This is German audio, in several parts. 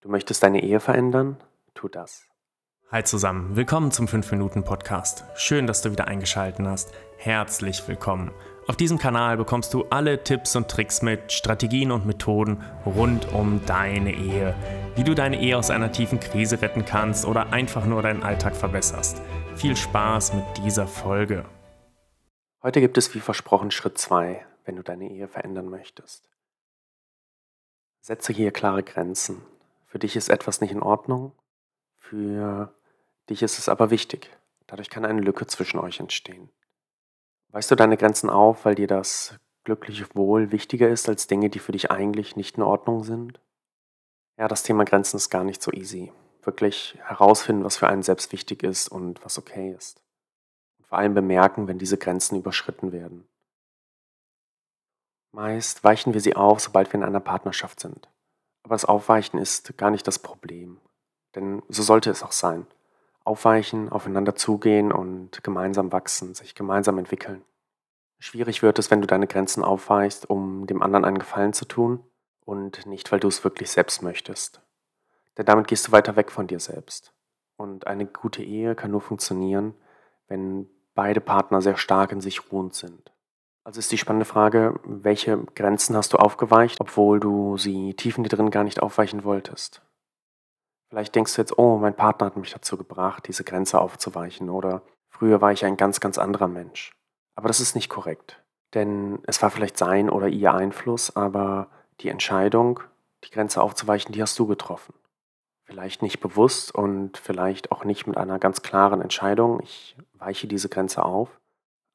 Du möchtest deine Ehe verändern? Tu das. Hi zusammen, willkommen zum 5-Minuten-Podcast. Schön, dass du wieder eingeschaltet hast. Herzlich willkommen. Auf diesem Kanal bekommst du alle Tipps und Tricks mit, Strategien und Methoden rund um deine Ehe. Wie du deine Ehe aus einer tiefen Krise retten kannst oder einfach nur deinen Alltag verbesserst. Viel Spaß mit dieser Folge. Heute gibt es wie versprochen Schritt 2, wenn du deine Ehe verändern möchtest. Setze hier klare Grenzen. Für dich ist etwas nicht in Ordnung, für dich ist es aber wichtig. Dadurch kann eine Lücke zwischen euch entstehen. Weißt du deine Grenzen auf, weil dir das glückliche Wohl wichtiger ist als Dinge, die für dich eigentlich nicht in Ordnung sind? Ja, das Thema Grenzen ist gar nicht so easy. Wirklich herausfinden, was für einen selbst wichtig ist und was okay ist. Und vor allem bemerken, wenn diese Grenzen überschritten werden. Meist weichen wir sie auf, sobald wir in einer Partnerschaft sind. Aber das Aufweichen ist gar nicht das Problem. Denn so sollte es auch sein. Aufweichen, aufeinander zugehen und gemeinsam wachsen, sich gemeinsam entwickeln. Schwierig wird es, wenn du deine Grenzen aufweichst, um dem anderen einen Gefallen zu tun und nicht, weil du es wirklich selbst möchtest. Denn damit gehst du weiter weg von dir selbst. Und eine gute Ehe kann nur funktionieren, wenn beide Partner sehr stark in sich ruhend sind. Also ist die spannende Frage, welche Grenzen hast du aufgeweicht, obwohl du sie tief in dir drin gar nicht aufweichen wolltest? Vielleicht denkst du jetzt, oh, mein Partner hat mich dazu gebracht, diese Grenze aufzuweichen oder früher war ich ein ganz, ganz anderer Mensch. Aber das ist nicht korrekt. Denn es war vielleicht sein oder ihr Einfluss, aber die Entscheidung, die Grenze aufzuweichen, die hast du getroffen. Vielleicht nicht bewusst und vielleicht auch nicht mit einer ganz klaren Entscheidung, ich weiche diese Grenze auf,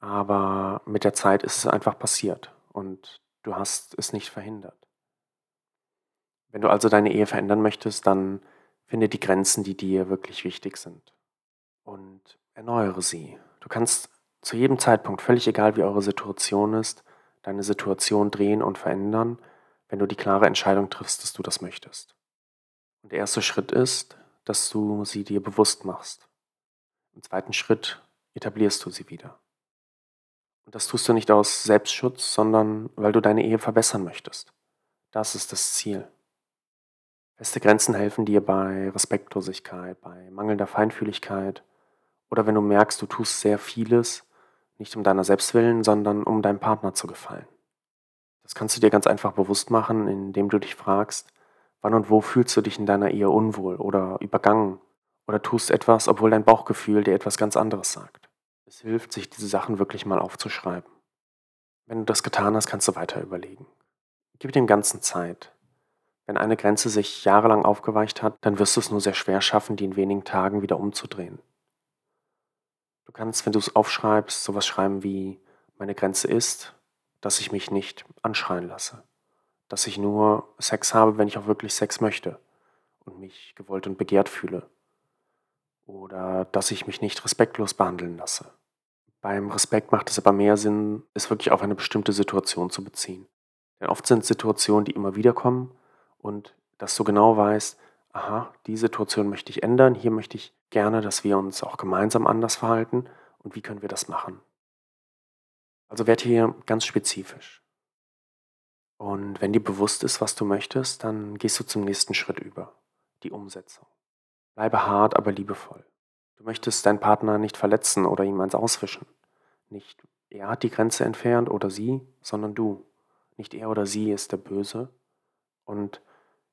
aber mit der Zeit ist es einfach passiert und du hast es nicht verhindert. Wenn du also deine Ehe verändern möchtest, dann finde die Grenzen, die dir wirklich wichtig sind und erneuere sie. Du kannst zu jedem Zeitpunkt, völlig egal wie eure Situation ist, deine Situation drehen und verändern, wenn du die klare Entscheidung triffst, dass du das möchtest. Und der erste Schritt ist, dass du sie dir bewusst machst. Im zweiten Schritt etablierst du sie wieder. Und das tust du nicht aus Selbstschutz, sondern weil du deine Ehe verbessern möchtest. Das ist das Ziel. Feste Grenzen helfen dir bei Respektlosigkeit, bei mangelnder Feinfühligkeit oder wenn du merkst, du tust sehr vieles, nicht um deiner selbst willen, sondern um deinem Partner zu gefallen. Das kannst du dir ganz einfach bewusst machen, indem du dich fragst, wann und wo fühlst du dich in deiner Ehe unwohl oder übergangen oder tust etwas, obwohl dein Bauchgefühl dir etwas ganz anderes sagt. Es hilft, sich diese Sachen wirklich mal aufzuschreiben. Wenn du das getan hast, kannst du weiter überlegen. Gib dem Ganzen Zeit. Wenn eine Grenze sich jahrelang aufgeweicht hat, dann wirst du es nur sehr schwer schaffen, die in wenigen Tagen wieder umzudrehen. Du kannst, wenn du es aufschreibst, sowas schreiben wie, meine Grenze ist, dass ich mich nicht anschreien lasse. Dass ich nur Sex habe, wenn ich auch wirklich Sex möchte und mich gewollt und begehrt fühle. Oder dass ich mich nicht respektlos behandeln lasse. Beim Respekt macht es aber mehr Sinn, es wirklich auf eine bestimmte Situation zu beziehen. Denn oft sind Situationen, die immer wieder kommen und dass du genau weißt, aha, die Situation möchte ich ändern, hier möchte ich gerne, dass wir uns auch gemeinsam anders verhalten und wie können wir das machen. Also werd hier ganz spezifisch. Und wenn dir bewusst ist, was du möchtest, dann gehst du zum nächsten Schritt über, die Umsetzung. Bleibe hart, aber liebevoll. Du möchtest deinen Partner nicht verletzen oder ihm eins auswischen. Nicht er hat die Grenze entfernt oder sie, sondern du. Nicht er oder sie ist der Böse. Und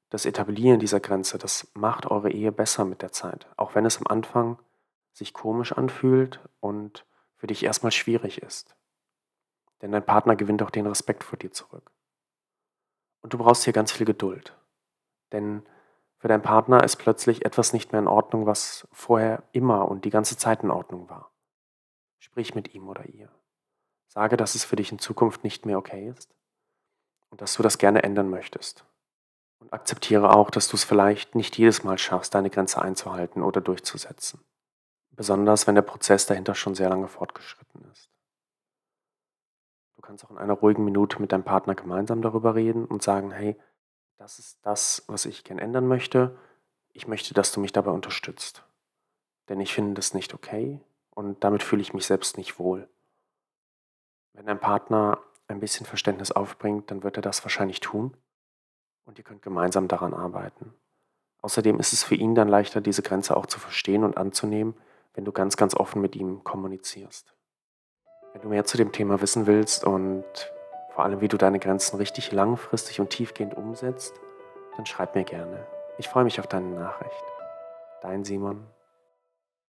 das Etablieren dieser Grenze, das macht eure Ehe besser mit der Zeit. Auch wenn es am Anfang sich komisch anfühlt und für dich erstmal schwierig ist. Denn dein Partner gewinnt auch den Respekt vor dir zurück. Und du brauchst hier ganz viel Geduld. Denn für deinen Partner ist plötzlich etwas nicht mehr in Ordnung, was vorher immer und die ganze Zeit in Ordnung war. Sprich mit ihm oder ihr. Sage, dass es für dich in Zukunft nicht mehr okay ist und dass du das gerne ändern möchtest. Und akzeptiere auch, dass du es vielleicht nicht jedes Mal schaffst, deine Grenze einzuhalten oder durchzusetzen. Besonders wenn der Prozess dahinter schon sehr lange fortgeschritten ist. Du kannst auch in einer ruhigen Minute mit deinem Partner gemeinsam darüber reden und sagen, hey, das ist das, was ich gern ändern möchte. Ich möchte, dass du mich dabei unterstützt. Denn ich finde das nicht okay und damit fühle ich mich selbst nicht wohl. Wenn dein Partner ein bisschen Verständnis aufbringt, dann wird er das wahrscheinlich tun und ihr könnt gemeinsam daran arbeiten. Außerdem ist es für ihn dann leichter, diese Grenze auch zu verstehen und anzunehmen, wenn du ganz, ganz offen mit ihm kommunizierst. Wenn du mehr zu dem Thema wissen willst und vor allem, wie du deine Grenzen richtig langfristig und tiefgehend umsetzt, dann schreib mir gerne. Ich freue mich auf deine Nachricht. Dein Simon